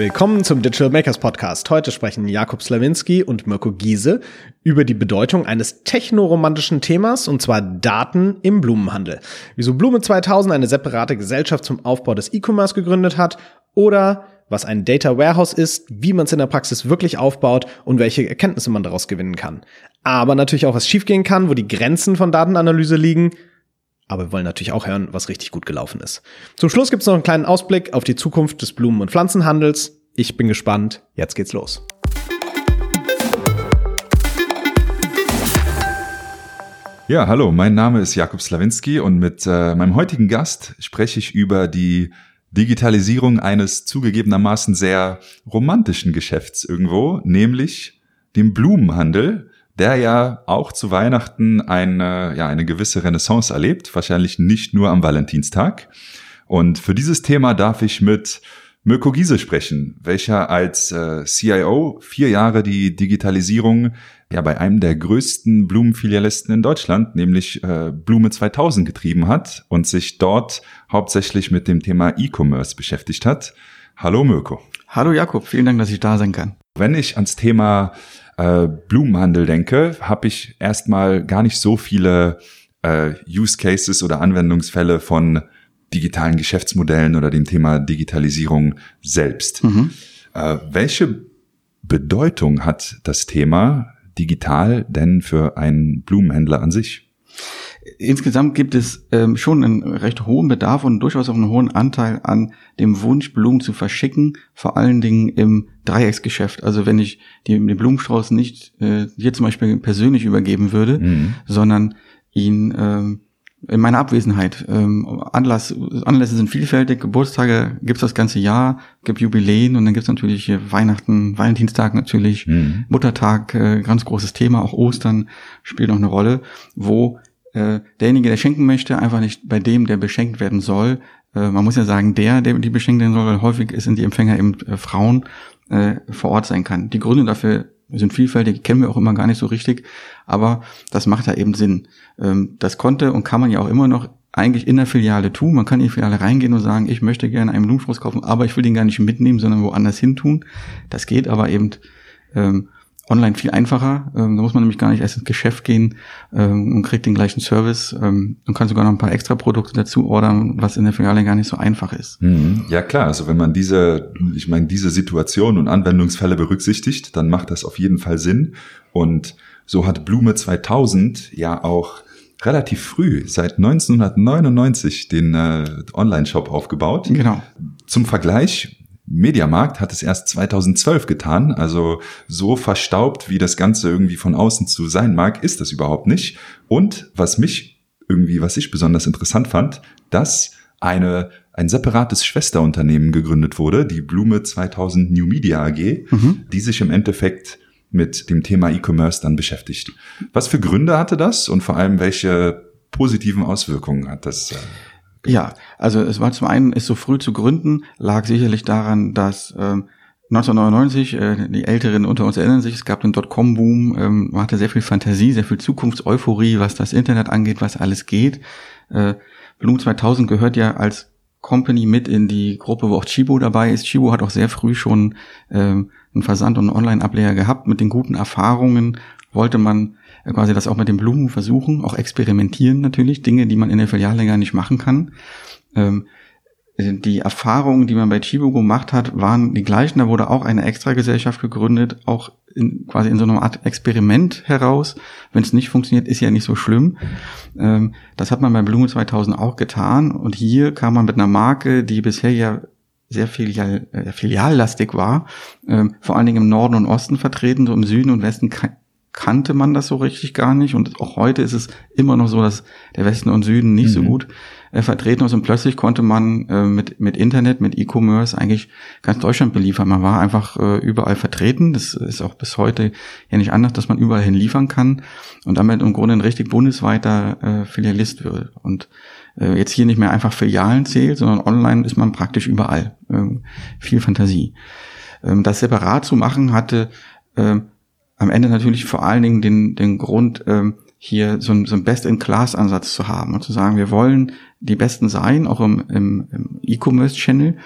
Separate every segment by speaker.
Speaker 1: Willkommen zum Digital Makers Podcast. Heute sprechen Jakob Slawinski und Mirko Giese über die Bedeutung eines technoromantischen Themas, und zwar Daten im Blumenhandel. Wieso Blume 2000 eine separate Gesellschaft zum Aufbau des E-Commerce gegründet hat oder was ein Data Warehouse ist, wie man es in der Praxis wirklich aufbaut und welche Erkenntnisse man daraus gewinnen kann. Aber natürlich auch, was schiefgehen kann, wo die Grenzen von Datenanalyse liegen aber wir wollen natürlich auch hören, was richtig gut gelaufen ist. Zum Schluss gibt es noch einen kleinen Ausblick auf die Zukunft des Blumen- und Pflanzenhandels. Ich bin gespannt. Jetzt geht's los.
Speaker 2: Ja, hallo, mein Name ist Jakub Slawinski und mit äh, meinem heutigen Gast spreche ich über die Digitalisierung eines zugegebenermaßen sehr romantischen Geschäfts irgendwo, nämlich dem Blumenhandel der ja auch zu Weihnachten eine, ja, eine gewisse Renaissance erlebt, wahrscheinlich nicht nur am Valentinstag. Und für dieses Thema darf ich mit Mirko Giese sprechen, welcher als äh, CIO vier Jahre die Digitalisierung ja bei einem der größten Blumenfilialisten in Deutschland, nämlich äh, Blume 2000 getrieben hat und sich dort hauptsächlich mit dem Thema E-Commerce beschäftigt hat. Hallo Mirko.
Speaker 3: Hallo Jakob, vielen Dank, dass ich da sein kann.
Speaker 2: Wenn ich ans Thema äh, Blumenhandel denke, habe ich erstmal gar nicht so viele äh, Use Cases oder Anwendungsfälle von digitalen Geschäftsmodellen oder dem Thema Digitalisierung selbst. Mhm. Äh, welche Bedeutung hat das Thema digital denn für einen Blumenhändler an sich?
Speaker 3: insgesamt gibt es ähm, schon einen recht hohen Bedarf und durchaus auch einen hohen Anteil an dem Wunsch, Blumen zu verschicken, vor allen Dingen im Dreiecksgeschäft. Also wenn ich die, den Blumenstrauß nicht äh, hier zum Beispiel persönlich übergeben würde, mhm. sondern ihn ähm, in meiner Abwesenheit. Ähm, Anlass, Anlässe sind vielfältig, Geburtstage gibt's das ganze Jahr, gibt Jubiläen und dann gibt's natürlich Weihnachten, Valentinstag natürlich, mhm. Muttertag, äh, ganz großes Thema, auch Ostern spielt noch eine Rolle, wo äh, derjenige, der schenken möchte, einfach nicht bei dem, der beschenkt werden soll. Äh, man muss ja sagen, der, der die beschenkt werden soll, weil häufig sind die Empfänger eben äh, Frauen, äh, vor Ort sein kann. Die Gründe dafür sind vielfältig, kennen wir auch immer gar nicht so richtig, aber das macht ja eben Sinn. Ähm, das konnte und kann man ja auch immer noch eigentlich in der Filiale tun. Man kann in die Filiale reingehen und sagen, ich möchte gerne einen Blumenstrauß kaufen, aber ich will den gar nicht mitnehmen, sondern woanders hin tun. Das geht aber eben ähm, online viel einfacher. Ähm, da muss man nämlich gar nicht erst ins Geschäft gehen ähm, und kriegt den gleichen Service ähm, und kann sogar noch ein paar extra Produkte dazu ordern, was in der Filiale gar nicht so einfach ist.
Speaker 2: Mhm. Ja klar, also wenn man diese, ich meine, diese Situation und Anwendungsfälle berücksichtigt, dann macht das auf jeden Fall Sinn. Und so hat Blume 2000 ja auch relativ früh, seit 1999, den äh, Online-Shop aufgebaut.
Speaker 3: Genau.
Speaker 2: Zum Vergleich, Mediamarkt hat es erst 2012 getan, also so verstaubt, wie das Ganze irgendwie von außen zu sein mag, ist das überhaupt nicht. Und was mich irgendwie, was ich besonders interessant fand, dass eine, ein separates Schwesterunternehmen gegründet wurde, die Blume 2000 New Media AG, mhm. die sich im Endeffekt mit dem Thema E-Commerce dann beschäftigt. Was für Gründe hatte das und vor allem welche positiven Auswirkungen hat das? Äh,
Speaker 3: ja, also es war zum einen, es so früh zu gründen, lag sicherlich daran, dass ähm, 1999, äh, die Älteren unter uns erinnern sich, es gab den Dotcom-Boom, ähm, man hatte sehr viel Fantasie, sehr viel Zukunftseuphorie, was das Internet angeht, was alles geht. Äh, Bloom 2000 gehört ja als Company mit in die Gruppe, wo auch Chibo dabei ist. Chibo hat auch sehr früh schon ähm, einen Versand- und einen Online-Ableger gehabt. Mit den guten Erfahrungen wollte man quasi das auch mit den Blumen versuchen, auch experimentieren natürlich, Dinge, die man in der Filiale gar nicht machen kann. Ähm, die Erfahrungen, die man bei Chibo gemacht hat, waren die gleichen. Da wurde auch eine Extragesellschaft gegründet, auch in, quasi in so einer Art Experiment heraus. Wenn es nicht funktioniert, ist ja nicht so schlimm. Ähm, das hat man bei Blume 2000 auch getan. Und hier kam man mit einer Marke, die bisher ja sehr filial, äh, filiallastig war, ähm, vor allen Dingen im Norden und Osten vertreten, so im Süden und Westen kannte man das so richtig gar nicht. Und auch heute ist es immer noch so, dass der Westen und Süden nicht mhm. so gut äh, vertreten ist. Und plötzlich konnte man äh, mit, mit Internet, mit E-Commerce eigentlich ganz Deutschland beliefern. Man war einfach äh, überall vertreten. Das ist auch bis heute ja nicht anders, dass man überall hin liefern kann und damit im Grunde ein richtig bundesweiter äh, Filialist wird. Und äh, jetzt hier nicht mehr einfach Filialen zählt, sondern online ist man praktisch überall. Ähm, viel Fantasie. Ähm, das separat zu machen hatte ähm, am Ende natürlich vor allen Dingen den, den Grund, ähm, hier so ein, so ein Best-in-Class-Ansatz zu haben und zu sagen, wir wollen die Besten sein, auch im, im, im E-Commerce-Channel.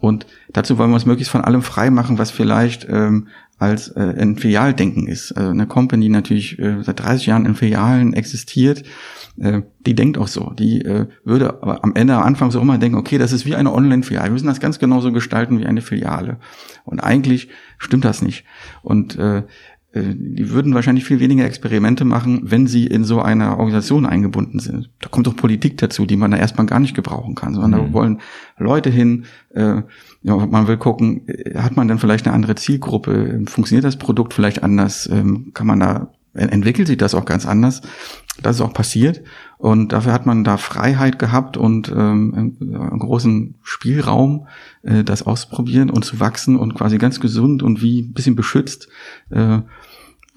Speaker 3: Und dazu wollen wir uns möglichst von allem frei machen, was vielleicht ähm, als äh, ein Filialdenken ist. Also eine Company natürlich äh, seit 30 Jahren in Filialen existiert, äh, die denkt auch so. Die äh, würde am Ende, am Anfang so immer denken, okay, das ist wie eine Online-Filiale. Wir müssen das ganz genauso gestalten wie eine Filiale. Und eigentlich stimmt das nicht. Und äh, die würden wahrscheinlich viel weniger Experimente machen, wenn sie in so einer Organisation eingebunden sind. Da kommt doch Politik dazu, die man da erstmal gar nicht gebrauchen kann, sondern mhm. da wollen Leute hin, äh, ja, man will gucken, äh, hat man dann vielleicht eine andere Zielgruppe, funktioniert das Produkt vielleicht anders, ähm, kann man da, entwickelt sich das auch ganz anders. Das ist auch passiert und dafür hat man da Freiheit gehabt und ähm, einen großen Spielraum, äh, das auszuprobieren und zu wachsen und quasi ganz gesund und wie ein bisschen beschützt äh,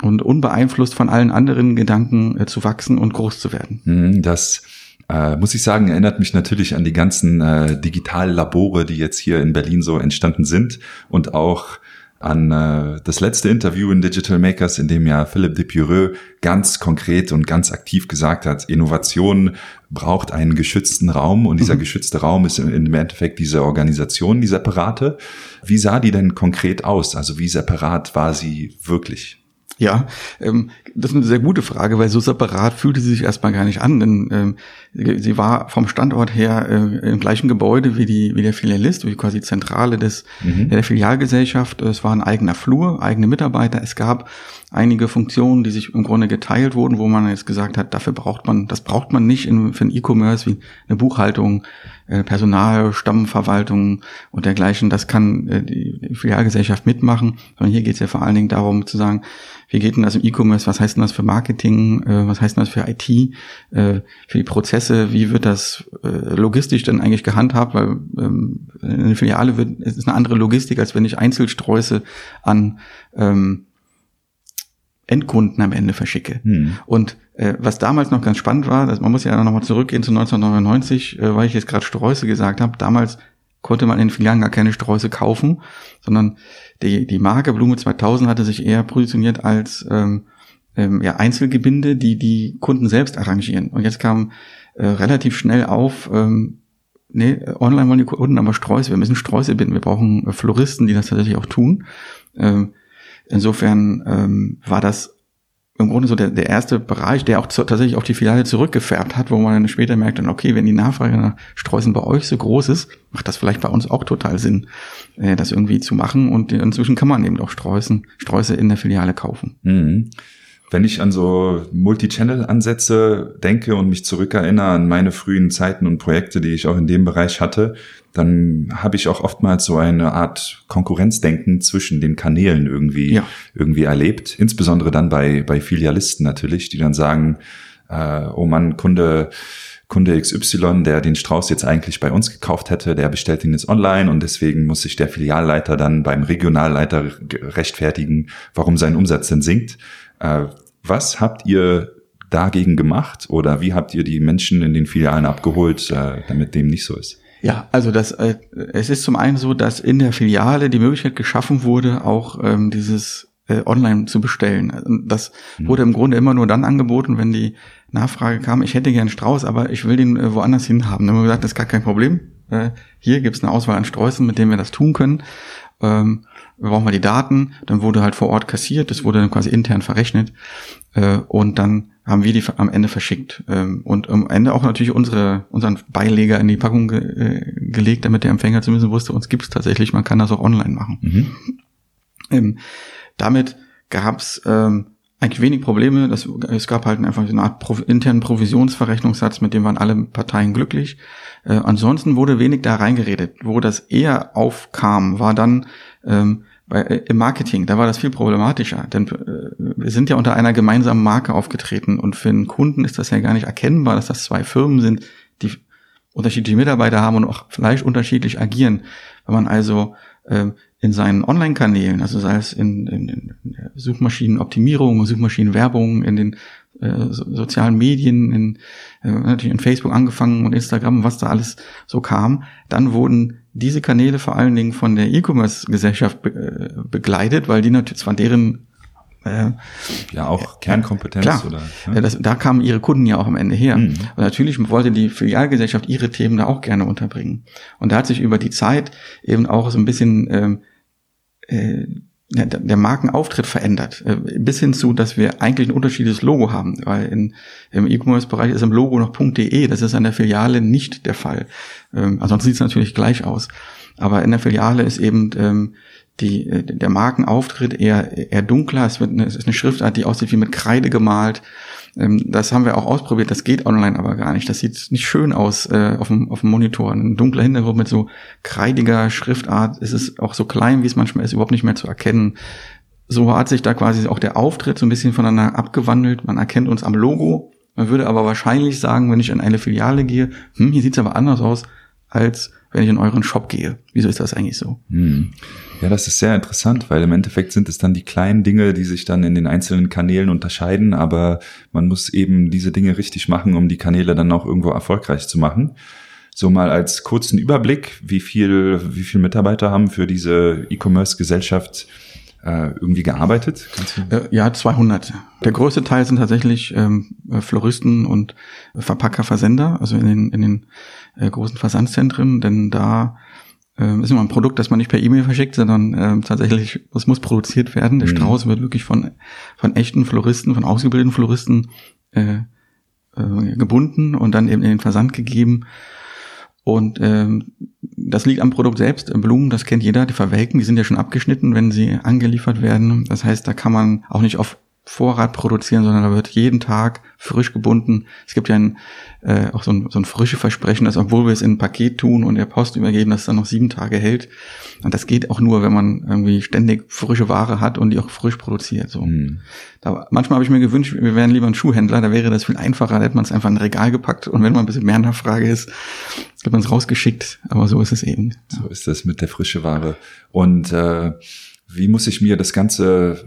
Speaker 3: und unbeeinflusst von allen anderen Gedanken äh, zu wachsen und groß zu werden.
Speaker 2: Mhm, das äh, muss ich sagen, erinnert mich natürlich an die ganzen äh, Digitallabore, die jetzt hier in Berlin so entstanden sind und auch an äh, das letzte Interview in Digital Makers, in dem ja Philipp de Pureux ganz konkret und ganz aktiv gesagt hat, Innovation braucht einen geschützten Raum und dieser mhm. geschützte Raum ist im Endeffekt diese Organisation, die separate. Wie sah die denn konkret aus? Also wie separat war sie wirklich?
Speaker 3: Ja, ähm, das ist eine sehr gute Frage, weil so separat fühlte sie sich erstmal gar nicht an, denn ähm, sie war vom Standort her äh, im gleichen Gebäude wie die wie der Filialist, wie quasi Zentrale des mhm. der Filialgesellschaft. Es war ein eigener Flur, eigene Mitarbeiter. Es gab einige Funktionen, die sich im Grunde geteilt wurden, wo man jetzt gesagt hat, dafür braucht man, das braucht man nicht in, für ein E-Commerce wie eine Buchhaltung, äh, Personal, Stammverwaltung und dergleichen. Das kann äh, die Filialgesellschaft mitmachen, sondern hier geht es ja vor allen Dingen darum zu sagen, wie geht denn das im E-Commerce, was heißt denn das für Marketing, äh, was heißt denn das für IT, äh, für die Prozesse, wie wird das logistisch denn eigentlich gehandhabt, weil ähm, eine Filiale wird, es ist eine andere Logistik, als wenn ich Einzelsträuße an ähm, Endkunden am Ende verschicke. Hm. Und äh, was damals noch ganz spannend war, dass man muss ja nochmal zurückgehen zu 1999, äh, weil ich jetzt gerade Sträuße gesagt habe, damals konnte man in Filialen gar keine Sträuße kaufen, sondern die, die Marke Blume 2000 hatte sich eher positioniert als ähm, ähm, ja, Einzelgebinde, die die Kunden selbst arrangieren. Und jetzt kam äh, relativ schnell auf, ähm, nee, online wollen die Kunden aber Sträuße, wir müssen Sträuße binden, wir brauchen äh, Floristen, die das tatsächlich auch tun. Ähm, insofern ähm, war das im Grunde so der, der erste Bereich, der auch zu, tatsächlich auch die Filiale zurückgefärbt hat, wo man dann später merkt, dann, okay, wenn die Nachfrage nach Streusen bei euch so groß ist, macht das vielleicht bei uns auch total Sinn, äh, das irgendwie zu machen. Und inzwischen kann man eben auch Streusen, Streuse in der Filiale kaufen.
Speaker 2: Mhm. Wenn ich an so Multi-Channel-Ansätze denke und mich zurückerinnere an meine frühen Zeiten und Projekte, die ich auch in dem Bereich hatte, dann habe ich auch oftmals so eine Art Konkurrenzdenken zwischen den Kanälen irgendwie, ja. irgendwie erlebt. Insbesondere dann bei, bei Filialisten natürlich, die dann sagen, äh, oh Mann, Kunde, Kunde XY, der den Strauß jetzt eigentlich bei uns gekauft hätte, der bestellt ihn jetzt online und deswegen muss sich der Filialleiter dann beim Regionalleiter rechtfertigen, warum sein Umsatz denn sinkt. Was habt ihr dagegen gemacht oder wie habt ihr die Menschen in den Filialen abgeholt, äh, damit dem nicht so ist?
Speaker 3: Ja, also das, äh, es ist zum einen so, dass in der Filiale die Möglichkeit geschaffen wurde, auch ähm, dieses äh, online zu bestellen. Das mhm. wurde im Grunde immer nur dann angeboten, wenn die Nachfrage kam, ich hätte gern Strauß, aber ich will den äh, woanders hin haben. Dann haben wir gesagt, das ist gar kein Problem. Äh, hier gibt's eine Auswahl an Sträußen, mit denen wir das tun können. Ähm, wir brauchen mal die Daten, dann wurde halt vor Ort kassiert, das wurde dann quasi intern verrechnet äh, und dann haben wir die am Ende verschickt ähm, und am Ende auch natürlich unsere unseren Beileger in die Packung ge äh, gelegt, damit der Empfänger zumindest wusste, uns gibt's tatsächlich, man kann das auch online machen. Mhm. Ähm, damit gab's ähm, eigentlich wenig Probleme. Das, es gab halt einfach eine Art Pro internen Provisionsverrechnungssatz, mit dem waren alle Parteien glücklich. Äh, ansonsten wurde wenig da reingeredet. Wo das eher aufkam, war dann ähm, bei, äh, im Marketing. Da war das viel problematischer, denn äh, wir sind ja unter einer gemeinsamen Marke aufgetreten und für einen Kunden ist das ja gar nicht erkennbar, dass das zwei Firmen sind, die unterschiedliche Mitarbeiter haben und auch vielleicht unterschiedlich agieren. Wenn man also ähm, in seinen Online-Kanälen, also sei es in, in, in Suchmaschinenoptimierung, Suchmaschinenwerbung, in den äh, sozialen Medien, in, äh, natürlich in Facebook angefangen und Instagram, was da alles so kam, dann wurden diese Kanäle vor allen Dingen von der E-Commerce-Gesellschaft be äh, begleitet, weil die natürlich zwar deren äh,
Speaker 2: ja auch Kernkompetenz
Speaker 3: klar,
Speaker 2: oder
Speaker 3: ja? das, da kamen ihre Kunden ja auch am Ende her. Mhm. Und natürlich wollte die Filialgesellschaft ihre Themen da auch gerne unterbringen. Und da hat sich über die Zeit eben auch so ein bisschen ähm, äh, der Markenauftritt verändert, äh, bis hin zu, dass wir eigentlich ein unterschiedliches Logo haben, weil in, im E-Commerce-Bereich ist im Logo noch .de, das ist an der Filiale nicht der Fall. Ähm, ansonsten sieht es natürlich gleich aus. Aber in der Filiale ist eben ähm, die, äh, der Markenauftritt eher, eher dunkler. Es, wird eine, es ist eine Schriftart, die aussieht wie mit Kreide gemalt. Ähm, das haben wir auch ausprobiert. Das geht online aber gar nicht. Das sieht nicht schön aus äh, auf, dem, auf dem Monitor. Ein dunkler Hintergrund mit so kreidiger Schriftart. Es ist auch so klein, wie es manchmal ist, überhaupt nicht mehr zu erkennen. So hat sich da quasi auch der Auftritt so ein bisschen voneinander abgewandelt. Man erkennt uns am Logo. Man würde aber wahrscheinlich sagen, wenn ich in eine Filiale gehe, hm, hier sieht's aber anders aus als wenn ich in euren Shop gehe. Wieso ist das eigentlich so?
Speaker 2: Hm. Ja, das ist sehr interessant, weil im Endeffekt sind es dann die kleinen Dinge, die sich dann in den einzelnen Kanälen unterscheiden, aber man muss eben diese Dinge richtig machen, um die Kanäle dann auch irgendwo erfolgreich zu machen. So mal als kurzen Überblick, wie viel, wie viel Mitarbeiter haben für diese E-Commerce-Gesellschaft äh, irgendwie gearbeitet?
Speaker 3: Äh, ja, 200. Der größte Teil sind tatsächlich ähm, Floristen und Verpacker, Versender, also in den, in den äh, großen Versandzentren, denn da äh, ist immer ein Produkt, das man nicht per E-Mail verschickt, sondern äh, tatsächlich, es muss produziert werden. Der mhm. Strauß wird wirklich von, von echten Floristen, von ausgebildeten Floristen äh, äh, gebunden und dann eben in den Versand gegeben. Und ähm, das liegt am Produkt selbst. Blumen, das kennt jeder, die verwelken, die sind ja schon abgeschnitten, wenn sie angeliefert werden. Das heißt, da kann man auch nicht auf Vorrat produzieren, sondern da wird jeden Tag frisch gebunden. Es gibt ja ein, äh, auch so ein, so ein frische Versprechen, dass obwohl wir es in ein Paket tun und der Post übergeben, dass es dann noch sieben Tage hält. Und das geht auch nur, wenn man irgendwie ständig frische Ware hat und die auch frisch produziert. So. Mhm. Da, manchmal habe ich mir gewünscht, wir wären lieber ein Schuhhändler, da wäre das viel einfacher, da hätte man es einfach in ein Regal gepackt und wenn man ein bisschen mehr Nachfrage ist, wird man es rausgeschickt. Aber so ist es eben.
Speaker 2: So ist das mit der frische Ware. Und äh, wie muss ich mir das Ganze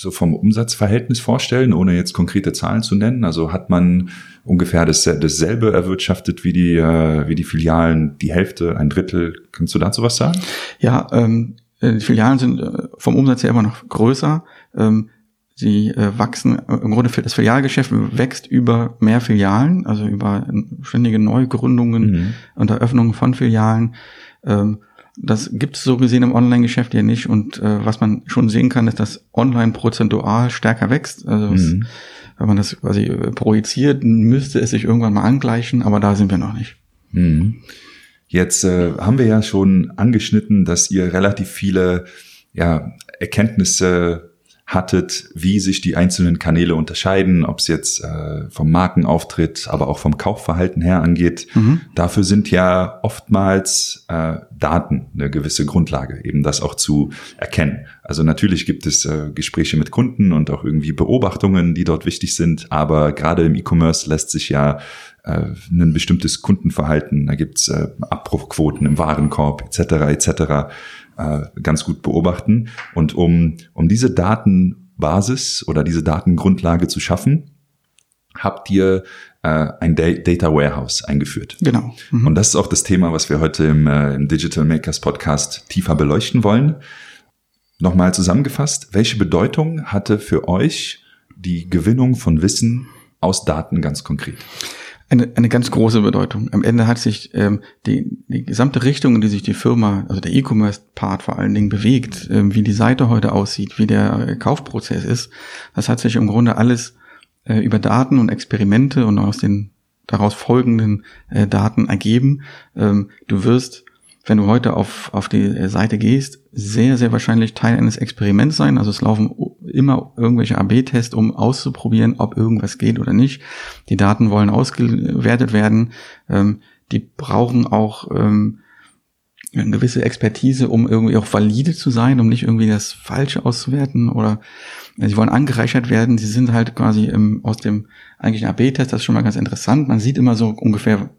Speaker 2: so vom Umsatzverhältnis vorstellen, ohne jetzt konkrete Zahlen zu nennen? Also hat man ungefähr das, dasselbe erwirtschaftet wie die, äh, wie die Filialen, die Hälfte, ein Drittel? Kannst du dazu was sagen?
Speaker 3: Ja, ähm, äh, die Filialen sind äh, vom Umsatz her immer noch größer. Ähm, sie äh, wachsen, im Grunde das Filialgeschäft wächst über mehr Filialen, also über ständige Neugründungen mhm. und Eröffnungen von Filialen. Ähm, das gibt es so gesehen im Online-Geschäft ja nicht. Und äh, was man schon sehen kann, ist, dass online prozentual stärker wächst. Also mhm. es, wenn man das quasi äh, projiziert, müsste es sich irgendwann mal angleichen, aber da sind wir noch nicht.
Speaker 2: Mhm. Jetzt äh, haben wir ja schon angeschnitten, dass ihr relativ viele ja, Erkenntnisse hattet, wie sich die einzelnen Kanäle unterscheiden, ob es jetzt äh, vom Markenauftritt, aber auch vom Kaufverhalten her angeht. Mhm. Dafür sind ja oftmals äh, Daten eine gewisse Grundlage, eben das auch zu erkennen. Also natürlich gibt es äh, Gespräche mit Kunden und auch irgendwie Beobachtungen, die dort wichtig sind, aber gerade im E-Commerce lässt sich ja äh, ein bestimmtes Kundenverhalten, da gibt's äh, Abbruchquoten im Warenkorb etc. etc äh, ganz gut beobachten. Und um, um diese Datenbasis oder diese Datengrundlage zu schaffen, habt ihr äh, ein Data Warehouse eingeführt.
Speaker 3: Genau.
Speaker 2: Mhm. Und das ist auch das Thema, was wir heute im, äh, im Digital Makers Podcast tiefer beleuchten wollen. Nochmal zusammengefasst, welche Bedeutung hatte für euch die Gewinnung von Wissen aus Daten ganz konkret?
Speaker 3: Eine, eine ganz große Bedeutung. Am Ende hat sich ähm, die, die gesamte Richtung, in die sich die Firma, also der E-Commerce-Part vor allen Dingen bewegt, ähm, wie die Seite heute aussieht, wie der Kaufprozess ist, das hat sich im Grunde alles äh, über Daten und Experimente und aus den daraus folgenden äh, Daten ergeben. Ähm, du wirst wenn du heute auf, auf die Seite gehst, sehr, sehr wahrscheinlich Teil eines Experiments sein. Also es laufen immer irgendwelche AB-Tests, um auszuprobieren, ob irgendwas geht oder nicht. Die Daten wollen ausgewertet werden. Ähm, die brauchen auch ähm, eine gewisse Expertise, um irgendwie auch valide zu sein, um nicht irgendwie das Falsche auszuwerten oder sie wollen angereichert werden. Sie sind halt quasi im, aus dem eigentlichen AB-Test, das ist schon mal ganz interessant. Man sieht immer so ungefähr,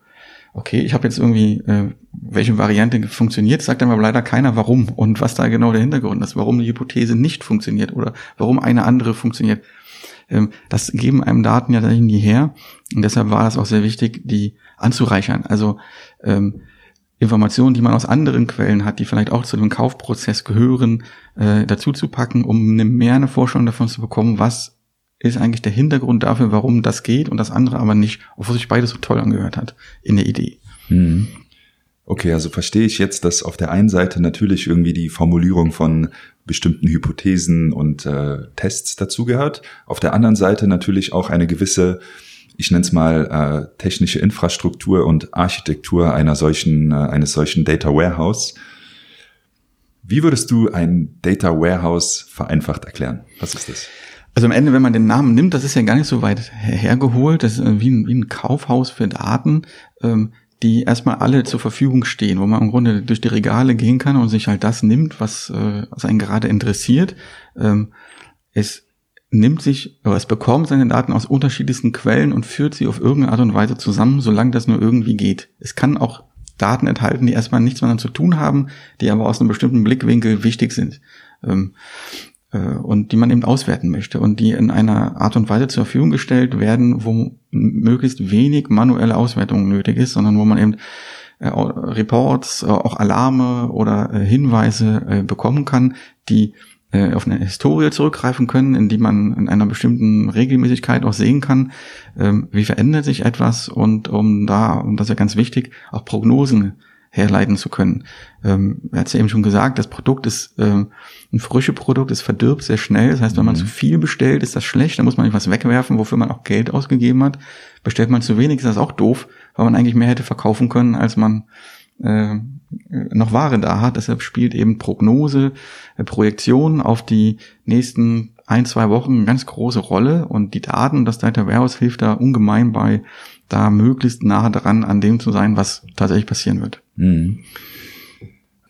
Speaker 3: okay, ich habe jetzt irgendwie, äh, welche Variante funktioniert, sagt aber leider keiner, warum und was da genau der Hintergrund ist, warum die Hypothese nicht funktioniert oder warum eine andere funktioniert. Ähm, das geben einem Daten ja nie her und deshalb war das auch sehr wichtig, die anzureichern. Also ähm, Informationen, die man aus anderen Quellen hat, die vielleicht auch zu dem Kaufprozess gehören, äh, dazu zu packen, um eine, mehr eine Vorstellung davon zu bekommen, was ist eigentlich der Hintergrund dafür, warum das geht und das andere aber nicht, obwohl sich beides so toll angehört hat in der Idee.
Speaker 2: Mhm. Okay, also verstehe ich jetzt, dass auf der einen Seite natürlich irgendwie die Formulierung von bestimmten Hypothesen und äh, Tests dazugehört, auf der anderen Seite natürlich auch eine gewisse ich nenne es mal äh, technische Infrastruktur und Architektur einer solchen, äh, eines solchen Data Warehouse. Wie würdest du ein Data Warehouse vereinfacht erklären? Was ist das?
Speaker 3: Also am Ende, wenn man den Namen nimmt, das ist ja gar nicht so weit hergeholt. Das ist wie ein, wie ein Kaufhaus für Daten, ähm, die erstmal alle zur Verfügung stehen, wo man im Grunde durch die Regale gehen kann und sich halt das nimmt, was, äh, was einen gerade interessiert. Ähm, es nimmt sich, oder es bekommt seine Daten aus unterschiedlichsten Quellen und führt sie auf irgendeine Art und Weise zusammen, solange das nur irgendwie geht. Es kann auch Daten enthalten, die erstmal nichts miteinander zu tun haben, die aber aus einem bestimmten Blickwinkel wichtig sind. Ähm, äh, und die man eben auswerten möchte und die in einer Art und Weise zur Verfügung gestellt werden, wo möglichst wenig manuelle Auswertung nötig ist, sondern wo man eben äh, Reports, äh, auch Alarme oder äh, Hinweise äh, bekommen kann, die äh, auf eine Historie zurückgreifen können, in die man in einer bestimmten Regelmäßigkeit auch sehen kann, ähm, wie verändert sich etwas und um da, und das ist ja ganz wichtig, auch Prognosen herleiten zu können. Ähm, er hat es ja eben schon gesagt, das Produkt ist ähm, ein frisches Produkt, es verdirbt sehr schnell. Das heißt, wenn man mhm. zu viel bestellt, ist das schlecht, dann muss man etwas wegwerfen, wofür man auch Geld ausgegeben hat. Bestellt man zu wenig, ist das auch doof, weil man eigentlich mehr hätte verkaufen können, als man äh, noch Ware da hat. Deshalb spielt eben Prognose, äh, Projektion auf die nächsten ein, zwei Wochen eine ganz große Rolle und die Daten, das Data Warehouse hilft da ungemein bei, da möglichst nah dran an dem zu sein, was tatsächlich passieren wird. Mhm.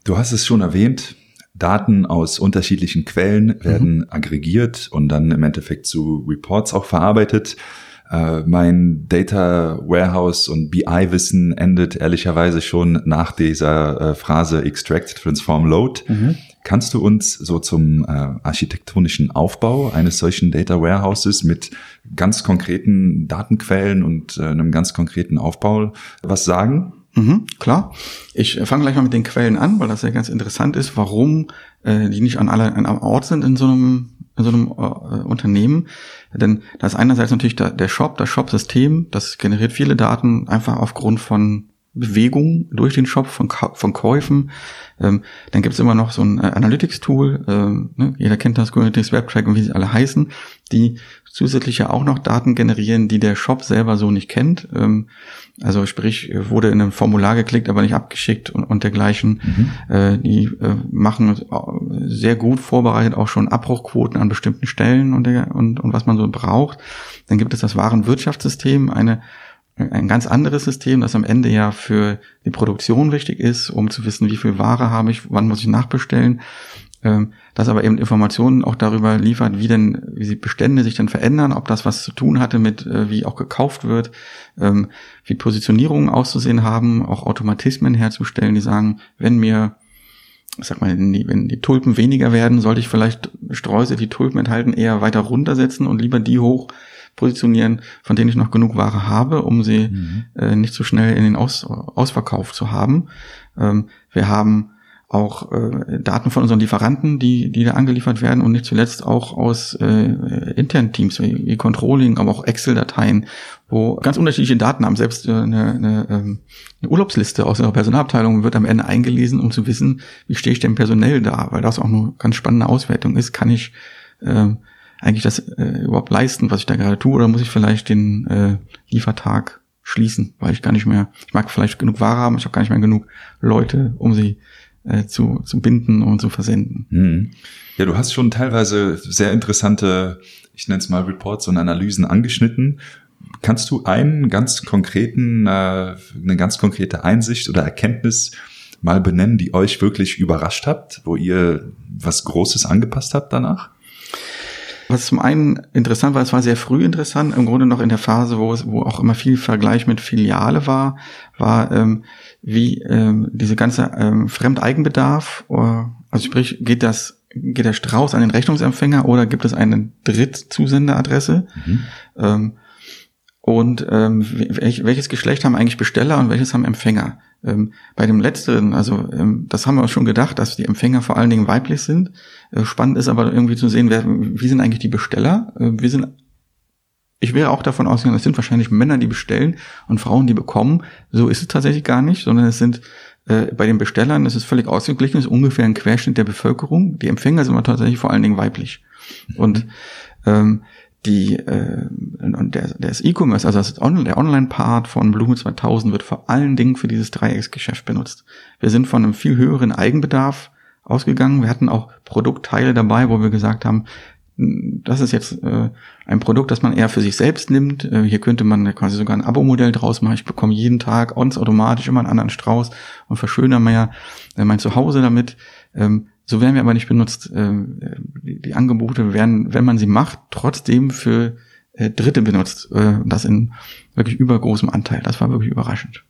Speaker 2: Du hast es schon erwähnt, Daten aus unterschiedlichen Quellen werden mhm. aggregiert und dann im Endeffekt zu Reports auch verarbeitet. Äh, mein Data Warehouse und BI-Wissen endet ehrlicherweise schon nach dieser äh, Phrase Extract, Transform, Load. Mhm. Kannst du uns so zum äh, architektonischen Aufbau eines solchen Data Warehouses mit ganz konkreten Datenquellen und äh, einem ganz konkreten Aufbau was sagen?
Speaker 3: Mhm, klar. Ich fange gleich mal mit den Quellen an, weil das ja ganz interessant ist, warum äh, die nicht an alle an einem Ort sind in so einem in so einem äh, Unternehmen. Denn da ist einerseits natürlich der, der Shop, das Shop-System, das generiert viele Daten einfach aufgrund von Bewegung durch den Shop, von, von Käufen. Ähm, dann gibt es immer noch so ein äh, Analytics-Tool, ähm, ne? jeder kennt das, Kubernetes, WebTrack und wie sie alle heißen, die zusätzlich ja auch noch Daten generieren, die der Shop selber so nicht kennt. Ähm, also sprich, wurde in einem Formular geklickt, aber nicht abgeschickt und, und dergleichen. Mhm. Äh, die äh, machen sehr gut vorbereitet auch schon Abbruchquoten an bestimmten Stellen und, der, und, und was man so braucht. Dann gibt es das Warenwirtschaftssystem, eine ein ganz anderes System, das am Ende ja für die Produktion wichtig ist, um zu wissen, wie viel Ware habe ich, wann muss ich nachbestellen, ähm, das aber eben Informationen auch darüber liefert, wie denn, wie die Bestände sich dann verändern, ob das was zu tun hatte mit, äh, wie auch gekauft wird, ähm, wie Positionierungen auszusehen haben, auch Automatismen herzustellen, die sagen, wenn mir sag mal, wenn die Tulpen weniger werden, sollte ich vielleicht Sträuße, die Tulpen enthalten, eher weiter runtersetzen und lieber die hoch positionieren, von denen ich noch genug Ware habe, um sie mhm. äh, nicht so schnell in den Aus Ausverkauf zu haben. Ähm, wir haben auch äh, Daten von unseren Lieferanten, die, die da angeliefert werden und nicht zuletzt auch aus äh, internen Teams wie, wie Controlling, aber auch Excel-Dateien, wo ganz unterschiedliche Daten haben. Selbst äh, eine, eine, ähm, eine Urlaubsliste aus der Personalabteilung wird am Ende eingelesen, um zu wissen, wie stehe ich denn personell da, weil das auch eine ganz spannende Auswertung ist. Kann ich äh, eigentlich das äh, überhaupt leisten, was ich da gerade tue, oder muss ich vielleicht den äh, Liefertag schließen, weil ich gar nicht mehr, ich mag vielleicht genug Ware haben, ich habe gar nicht mehr genug Leute, um sie äh, zu, zu binden und zu versenden. Hm.
Speaker 2: Ja, du hast schon teilweise sehr interessante, ich nenne es mal Reports und Analysen angeschnitten. Kannst du einen ganz konkreten, äh, eine ganz konkrete Einsicht oder Erkenntnis mal benennen, die euch wirklich überrascht habt, wo ihr was Großes angepasst habt danach?
Speaker 3: Was zum einen interessant war, es war sehr früh interessant, im Grunde noch in der Phase, wo es, wo auch immer viel Vergleich mit Filiale war, war, ähm, wie ähm, diese ganze ähm, Fremdeigenbedarf, äh, also sprich, geht das, geht der Strauß an den Rechnungsempfänger oder gibt es eine Drittzusenderadresse? Mhm. Ähm, und ähm, welch, welches Geschlecht haben eigentlich Besteller und welches haben Empfänger. Ähm, bei dem letzteren, also ähm, das haben wir uns schon gedacht, dass die Empfänger vor allen Dingen weiblich sind. Äh, spannend ist aber irgendwie zu sehen, wer, wie sind eigentlich die Besteller. Äh, wir sind ich wäre auch davon ausgegangen, es sind wahrscheinlich Männer, die bestellen und Frauen, die bekommen. So ist es tatsächlich gar nicht, sondern es sind äh, bei den Bestellern, es ist völlig ausgeglichen, es ist ungefähr ein Querschnitt der Bevölkerung. Die Empfänger sind aber tatsächlich vor allen Dingen weiblich. Und ähm, die äh, und der, der E-Commerce, also das On der Online-Part von Blume 2000 wird vor allen Dingen für dieses Dreiecksgeschäft benutzt. Wir sind von einem viel höheren Eigenbedarf ausgegangen. Wir hatten auch Produktteile dabei, wo wir gesagt haben, das ist jetzt äh, ein Produkt, das man eher für sich selbst nimmt. Äh, hier könnte man quasi sogar ein Abo-Modell draus machen. Ich bekomme jeden Tag uns automatisch immer einen anderen Strauß und verschönere mehr äh, mein Zuhause damit. Ähm, so werden wir aber nicht benutzt. Ähm, die, Angebote werden, wenn man sie macht, trotzdem für äh, Dritte benutzt. Äh, das in wirklich übergroßem Anteil. Das war wirklich überraschend.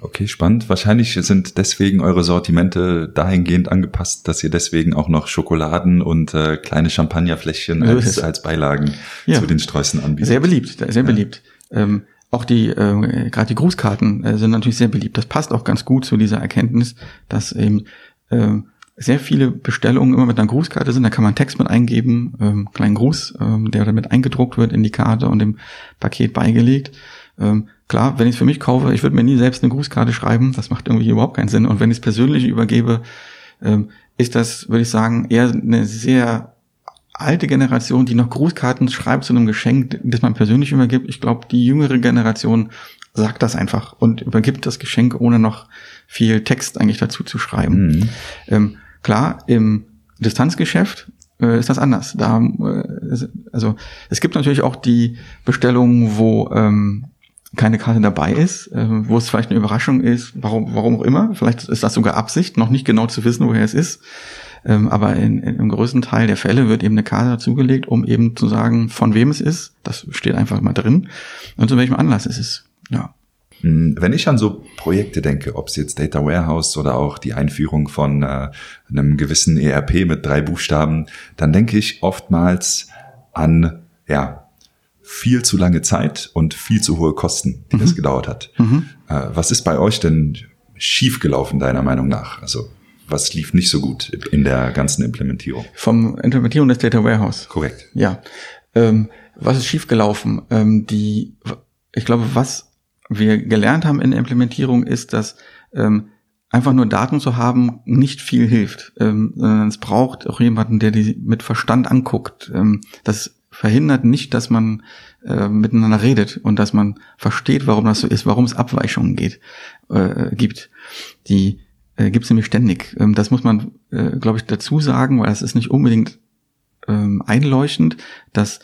Speaker 2: Okay, spannend. Wahrscheinlich sind deswegen eure Sortimente dahingehend angepasst, dass ihr deswegen auch noch Schokoladen und äh, kleine Champagnerfläschchen als, als Beilagen ja. zu den Sträußen anbietet.
Speaker 3: Sehr beliebt, sehr beliebt. Ähm, auch die, äh, gerade die Grußkarten äh, sind natürlich sehr beliebt. Das passt auch ganz gut zu dieser Erkenntnis, dass eben sehr viele Bestellungen immer mit einer Grußkarte sind. Da kann man Text mit eingeben, ähm, kleinen Gruß, ähm, der damit eingedruckt wird in die Karte und dem Paket beigelegt. Ähm, klar, wenn ich es für mich kaufe, ich würde mir nie selbst eine Grußkarte schreiben. Das macht irgendwie überhaupt keinen Sinn. Und wenn ich es persönlich übergebe, ähm, ist das, würde ich sagen, eher eine sehr alte Generation, die noch Grußkarten schreibt zu einem Geschenk, das man persönlich übergibt. Ich glaube, die jüngere Generation sagt das einfach und übergibt das Geschenk, ohne noch viel Text eigentlich dazu zu schreiben. Mhm. Ähm, Klar, im Distanzgeschäft äh, ist das anders. Da, äh, also es gibt natürlich auch die Bestellungen, wo ähm, keine Karte dabei ist, äh, wo es vielleicht eine Überraschung ist, warum, warum auch immer. Vielleicht ist das sogar Absicht, noch nicht genau zu wissen, woher es ist. Ähm, aber in, in, im größten Teil der Fälle wird eben eine Karte dazugelegt, um eben zu sagen, von wem es ist. Das steht einfach mal drin und zu welchem Anlass es ist. Ja.
Speaker 2: Hm, wenn ich an so Projekte denke, ob es jetzt Data Warehouse oder auch die Einführung von äh, einem gewissen ERP mit drei Buchstaben, dann denke ich oftmals an ja viel zu lange Zeit und viel zu hohe Kosten, die mhm. das gedauert hat. Mhm. Äh, was ist bei euch denn schiefgelaufen deiner Meinung nach? Also was lief nicht so gut in der ganzen Implementierung?
Speaker 3: Vom Implementierung des Data Warehouse.
Speaker 2: Korrekt.
Speaker 3: Ja. Ähm, was ist schiefgelaufen? Ähm, die, ich glaube, was wir gelernt haben in der Implementierung ist, dass ähm, einfach nur Daten zu haben nicht viel hilft, ähm, sondern es braucht auch jemanden, der die mit Verstand anguckt. Ähm, das verhindert nicht, dass man äh, miteinander redet und dass man versteht, warum das so ist, warum es Abweichungen geht, äh, gibt. Die äh, gibt es nämlich ständig. Ähm, das muss man, äh, glaube ich, dazu sagen, weil das ist nicht unbedingt ähm, einleuchtend, dass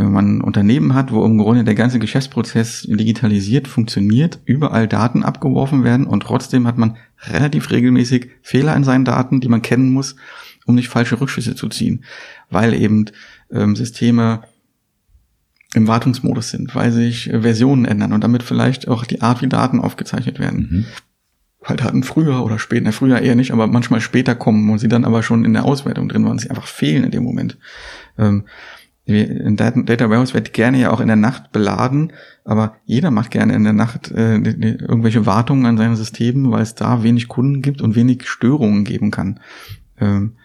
Speaker 3: man ein Unternehmen hat, wo im Grunde der ganze Geschäftsprozess digitalisiert funktioniert, überall Daten abgeworfen werden und trotzdem hat man relativ regelmäßig Fehler in seinen Daten, die man kennen muss, um nicht falsche Rückschlüsse zu ziehen, weil eben ähm, Systeme im Wartungsmodus sind, weil sich äh, Versionen ändern und damit vielleicht auch die Art, wie Daten aufgezeichnet werden. Mhm. Weil Daten früher oder später, früher eher nicht, aber manchmal später kommen und sie dann aber schon in der Auswertung drin waren, sie einfach fehlen in dem Moment. Ähm, ein Data Warehouse wird gerne ja auch in der Nacht beladen, aber jeder macht gerne in der Nacht äh, irgendwelche Wartungen an seinen Systemen, weil es da wenig Kunden gibt und wenig Störungen geben kann. Ähm,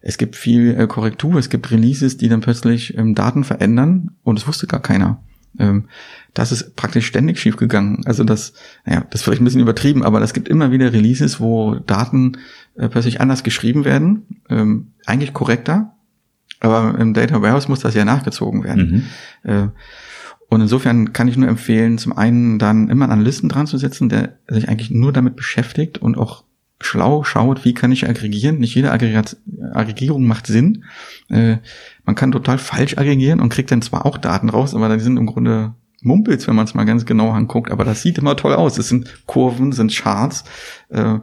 Speaker 3: es gibt viel äh, Korrektur, es gibt Releases, die dann plötzlich ähm, Daten verändern und es wusste gar keiner. Ähm, das ist praktisch ständig schiefgegangen. Also das, naja, das ist vielleicht ein bisschen übertrieben, aber es gibt immer wieder Releases, wo Daten äh, plötzlich anders geschrieben werden, ähm, eigentlich korrekter, aber im Data Warehouse muss das ja nachgezogen werden. Mhm. Äh, und insofern kann ich nur empfehlen, zum einen dann immer an Listen dran zu setzen, der sich eigentlich nur damit beschäftigt und auch schlau schaut, wie kann ich aggregieren. Nicht jede Aggregat Aggregierung macht Sinn. Äh, man kann total falsch aggregieren und kriegt dann zwar auch Daten raus, aber die sind im Grunde Mumpels, wenn man es mal ganz genau anguckt. Aber das sieht immer toll aus. Es sind Kurven, sind Charts. Äh,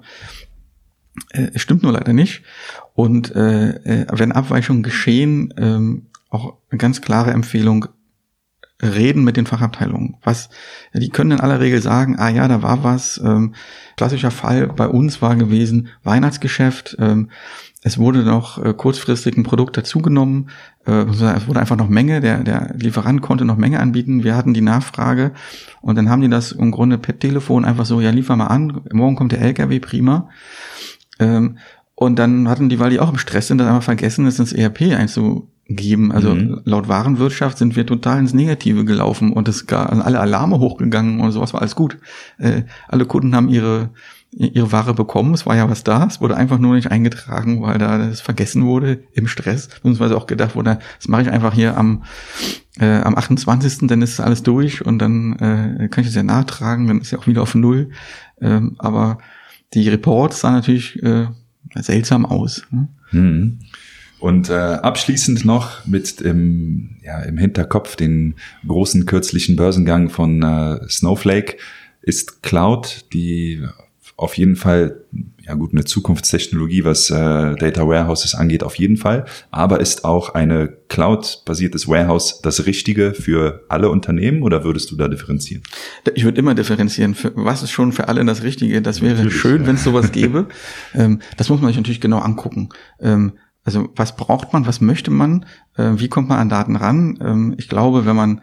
Speaker 3: äh, stimmt nur leider nicht. Und äh, äh, wenn Abweichungen geschehen, ähm, auch eine ganz klare Empfehlung, reden mit den Fachabteilungen. Was, die können in aller Regel sagen, ah ja, da war was. Ähm, klassischer Fall bei uns war gewesen Weihnachtsgeschäft. Ähm, es wurde noch äh, kurzfristig ein Produkt dazugenommen. Äh, es wurde einfach noch Menge. Der, der Lieferant konnte noch Menge anbieten. Wir hatten die Nachfrage und dann haben die das im Grunde per Telefon einfach so, ja, liefer mal an. Morgen kommt der LKW, prima. Ähm, und dann hatten die, weil die auch im Stress sind, das einfach vergessen, es ins ERP einzugeben. Also mhm. laut Warenwirtschaft sind wir total ins Negative gelaufen und es gar also alle Alarme hochgegangen und sowas war alles gut. Äh, alle Kunden haben ihre ihre Ware bekommen. Es war ja was da. Es wurde einfach nur nicht eingetragen, weil da das vergessen wurde im Stress. Beziehungsweise auch gedacht wurde, das mache ich einfach hier am, äh, am 28. Dann ist alles durch und dann äh, kann ich das ja nachtragen. Dann ist ja auch wieder auf Null. Ähm, aber die Reports sahen natürlich äh, seltsam aus. Ne?
Speaker 2: Hm. Und äh, abschließend noch mit im, ja, im Hinterkopf den großen kürzlichen Börsengang von äh, Snowflake ist Cloud, die auf jeden Fall, ja gut, eine Zukunftstechnologie, was äh, Data Warehouses angeht, auf jeden Fall. Aber ist auch eine Cloud-basiertes Warehouse das Richtige für alle Unternehmen oder würdest du da differenzieren?
Speaker 3: Ich würde immer differenzieren. Für, was ist schon für alle das Richtige? Das wäre natürlich, schön, ja. wenn es sowas gäbe. ähm, das muss man sich natürlich genau angucken. Ähm, also was braucht man, was möchte man, äh, wie kommt man an Daten ran? Ähm, ich glaube, wenn man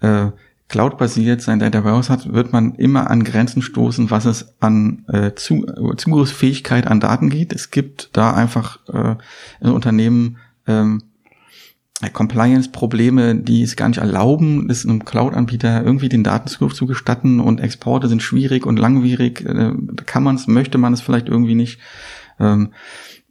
Speaker 3: äh, Cloud-basiert sein Data Warehouse hat, wird man immer an Grenzen stoßen, was es an äh, zu, Zugriffsfähigkeit an Daten geht. Es gibt da einfach äh, in Unternehmen ähm, Compliance-Probleme, die es gar nicht erlauben, es einem Cloud-Anbieter irgendwie den Datenzugriff zu gestatten und Exporte sind schwierig und langwierig. Äh, kann man es, möchte man es vielleicht irgendwie nicht. Ähm,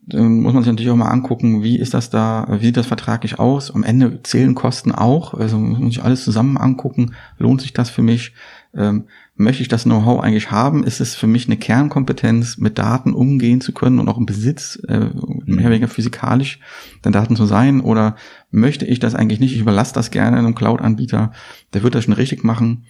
Speaker 3: dann muss man sich natürlich auch mal angucken, wie ist das da, wie sieht das vertraglich aus? Am Ende zählen Kosten auch, also muss man sich alles zusammen angucken, lohnt sich das für mich? Ähm, möchte ich das Know-how eigentlich haben? Ist es für mich eine Kernkompetenz, mit Daten umgehen zu können und auch im Besitz, äh, mehr oder weniger physikalisch, den Daten zu sein? Oder möchte ich das eigentlich nicht? Ich überlasse das gerne einem Cloud-Anbieter, der wird das schon richtig machen.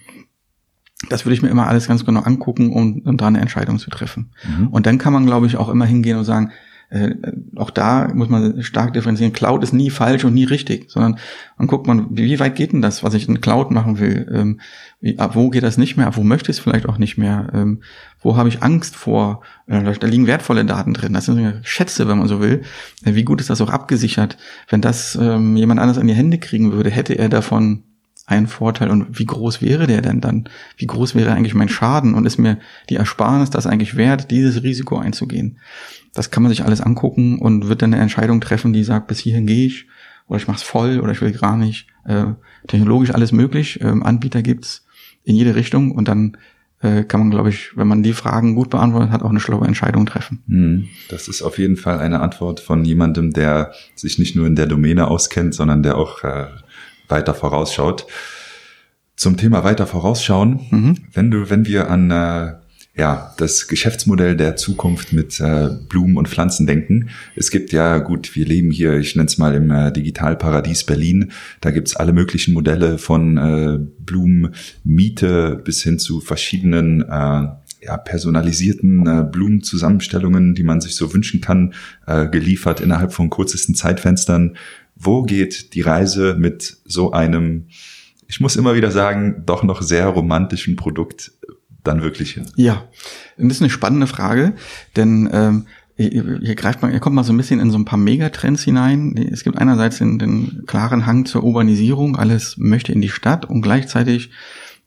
Speaker 3: Das würde ich mir immer alles ganz genau angucken, um, um da eine Entscheidung zu treffen. Mhm. Und dann kann man, glaube ich, auch immer hingehen und sagen, äh, auch da muss man stark differenzieren. Cloud ist nie falsch und nie richtig, sondern man guckt man, wie weit geht denn das, was ich in Cloud machen will? Ähm, wie, ab wo geht das nicht mehr? Ab wo möchte ich es vielleicht auch nicht mehr? Ähm, wo habe ich Angst vor? Äh, da liegen wertvolle Daten drin. Das sind Schätze, wenn man so will. Äh, wie gut ist das auch abgesichert? Wenn das ähm, jemand anders an die Hände kriegen würde, hätte er davon einen Vorteil und wie groß wäre der denn dann? Wie groß wäre eigentlich mein Schaden und ist mir die Ersparnis das eigentlich wert, dieses Risiko einzugehen? Das kann man sich alles angucken und wird dann eine Entscheidung treffen, die sagt, bis hierhin gehe ich oder ich mache es voll oder ich will gar nicht. Äh, technologisch alles möglich. Ähm, Anbieter gibt's in jede Richtung und dann äh, kann man, glaube ich, wenn man die Fragen gut beantwortet hat, auch eine schlaue Entscheidung treffen.
Speaker 2: Hm, das ist auf jeden Fall eine Antwort von jemandem, der sich nicht nur in der Domäne auskennt, sondern der auch äh, weiter vorausschaut. Zum Thema weiter vorausschauen, mhm. wenn du, wenn wir an äh, ja, das Geschäftsmodell der Zukunft mit äh, Blumen und Pflanzen denken. Es gibt ja, gut, wir leben hier, ich nenne es mal im äh, Digitalparadies Berlin. Da gibt's alle möglichen Modelle von äh, Blumenmiete bis hin zu verschiedenen äh, ja, personalisierten äh, Blumenzusammenstellungen, die man sich so wünschen kann, äh, geliefert innerhalb von kürzesten Zeitfenstern. Wo geht die Reise mit so einem, ich muss immer wieder sagen, doch noch sehr romantischen Produkt dann wirklich hin?
Speaker 3: Ja, das ist eine spannende Frage, denn ähm, hier greift man, hier kommt man so ein bisschen in so ein paar Megatrends hinein. Es gibt einerseits den, den klaren Hang zur Urbanisierung, alles möchte in die Stadt und gleichzeitig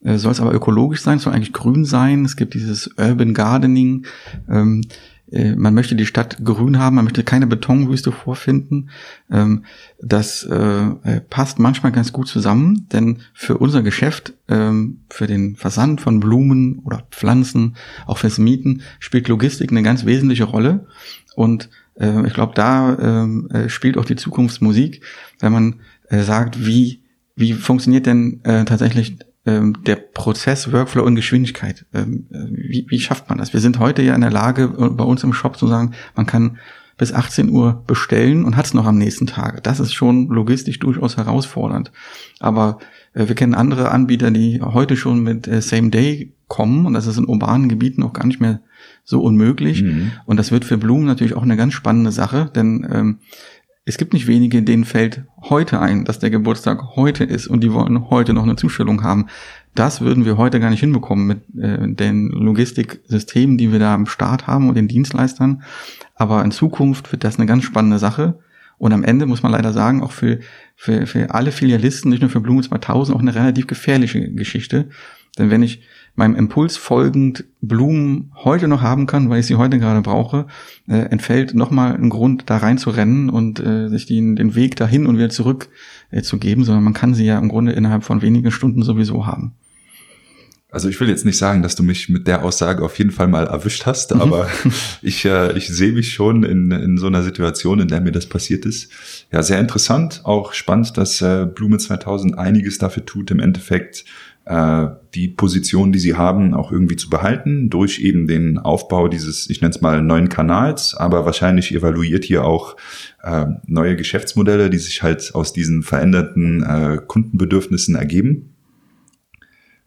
Speaker 3: äh, soll es aber ökologisch sein, soll eigentlich grün sein. Es gibt dieses Urban Gardening. Ähm, äh, man möchte die Stadt grün haben, man möchte keine Betonwüste vorfinden. Ähm, das äh, äh, passt manchmal ganz gut zusammen, denn für unser Geschäft, ähm, für den Versand von Blumen oder Pflanzen, auch fürs Mieten, spielt Logistik eine ganz wesentliche Rolle. Und ich glaube, da ähm, spielt auch die Zukunftsmusik, wenn man sagt, wie, wie funktioniert denn tatsächlich ähm, der Prozess, Workflow und Geschwindigkeit. Ähm, äh, wie, wie schafft man das? Wir sind heute ja in der Lage, äh, bei uns im Shop zu sagen, man kann bis 18 Uhr bestellen und hat es noch am nächsten Tag. Das ist schon logistisch durchaus herausfordernd. Aber äh, wir kennen andere Anbieter, die heute schon mit äh, Same Day kommen und das ist in urbanen Gebieten auch gar nicht mehr so unmöglich. Mhm. Und das wird für Blumen natürlich auch eine ganz spannende Sache, denn ähm, es gibt nicht wenige, denen fällt heute ein, dass der Geburtstag heute ist und die wollen heute noch eine Zustellung haben. Das würden wir heute gar nicht hinbekommen mit äh, den Logistiksystemen, die wir da am Start haben und den Dienstleistern. Aber in Zukunft wird das eine ganz spannende Sache. Und am Ende muss man leider sagen, auch für, für, für alle Filialisten, nicht nur für Blumen 2000, auch eine relativ gefährliche Geschichte. Denn wenn ich meinem Impuls folgend Blumen heute noch haben kann, weil ich sie heute gerade brauche, äh, entfällt nochmal ein Grund, da rein zu rennen und äh, sich den, den Weg dahin und wieder zurück äh, zu geben, sondern man kann sie ja im Grunde innerhalb von wenigen Stunden sowieso haben.
Speaker 2: Also ich will jetzt nicht sagen, dass du mich mit der Aussage auf jeden Fall mal erwischt hast, mhm. aber ich, äh, ich sehe mich schon in, in so einer Situation, in der mir das passiert ist. Ja, sehr interessant, auch spannend, dass äh, Blume 2000 einiges dafür tut, im Endeffekt äh, die Position, die sie haben, auch irgendwie zu behalten, durch eben den Aufbau dieses, ich nenne es mal, neuen Kanals, aber wahrscheinlich evaluiert hier auch äh, neue Geschäftsmodelle, die sich halt aus diesen veränderten äh, Kundenbedürfnissen ergeben.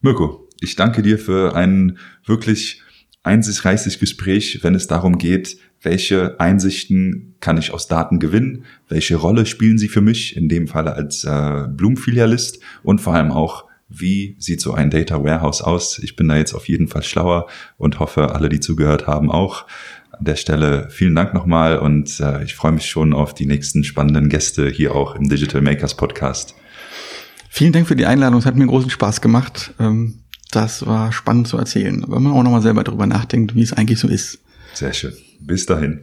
Speaker 2: Mirko, ich danke dir für ein wirklich einsichtsreiches Gespräch, wenn es darum geht, welche Einsichten kann ich aus Daten gewinnen, welche Rolle spielen sie für mich, in dem Falle als äh, Bloom-Filialist und vor allem auch, wie sieht so ein Data Warehouse aus? Ich bin da jetzt auf jeden Fall schlauer und hoffe, alle, die zugehört haben, auch. An der Stelle vielen Dank nochmal und äh, ich freue mich schon auf die nächsten spannenden Gäste hier auch im Digital Makers Podcast.
Speaker 3: Vielen Dank für die Einladung. Es hat mir großen Spaß gemacht. Ähm, das war spannend zu erzählen, wenn man auch nochmal selber darüber nachdenkt, wie es eigentlich so ist.
Speaker 2: Sehr schön. Bis dahin.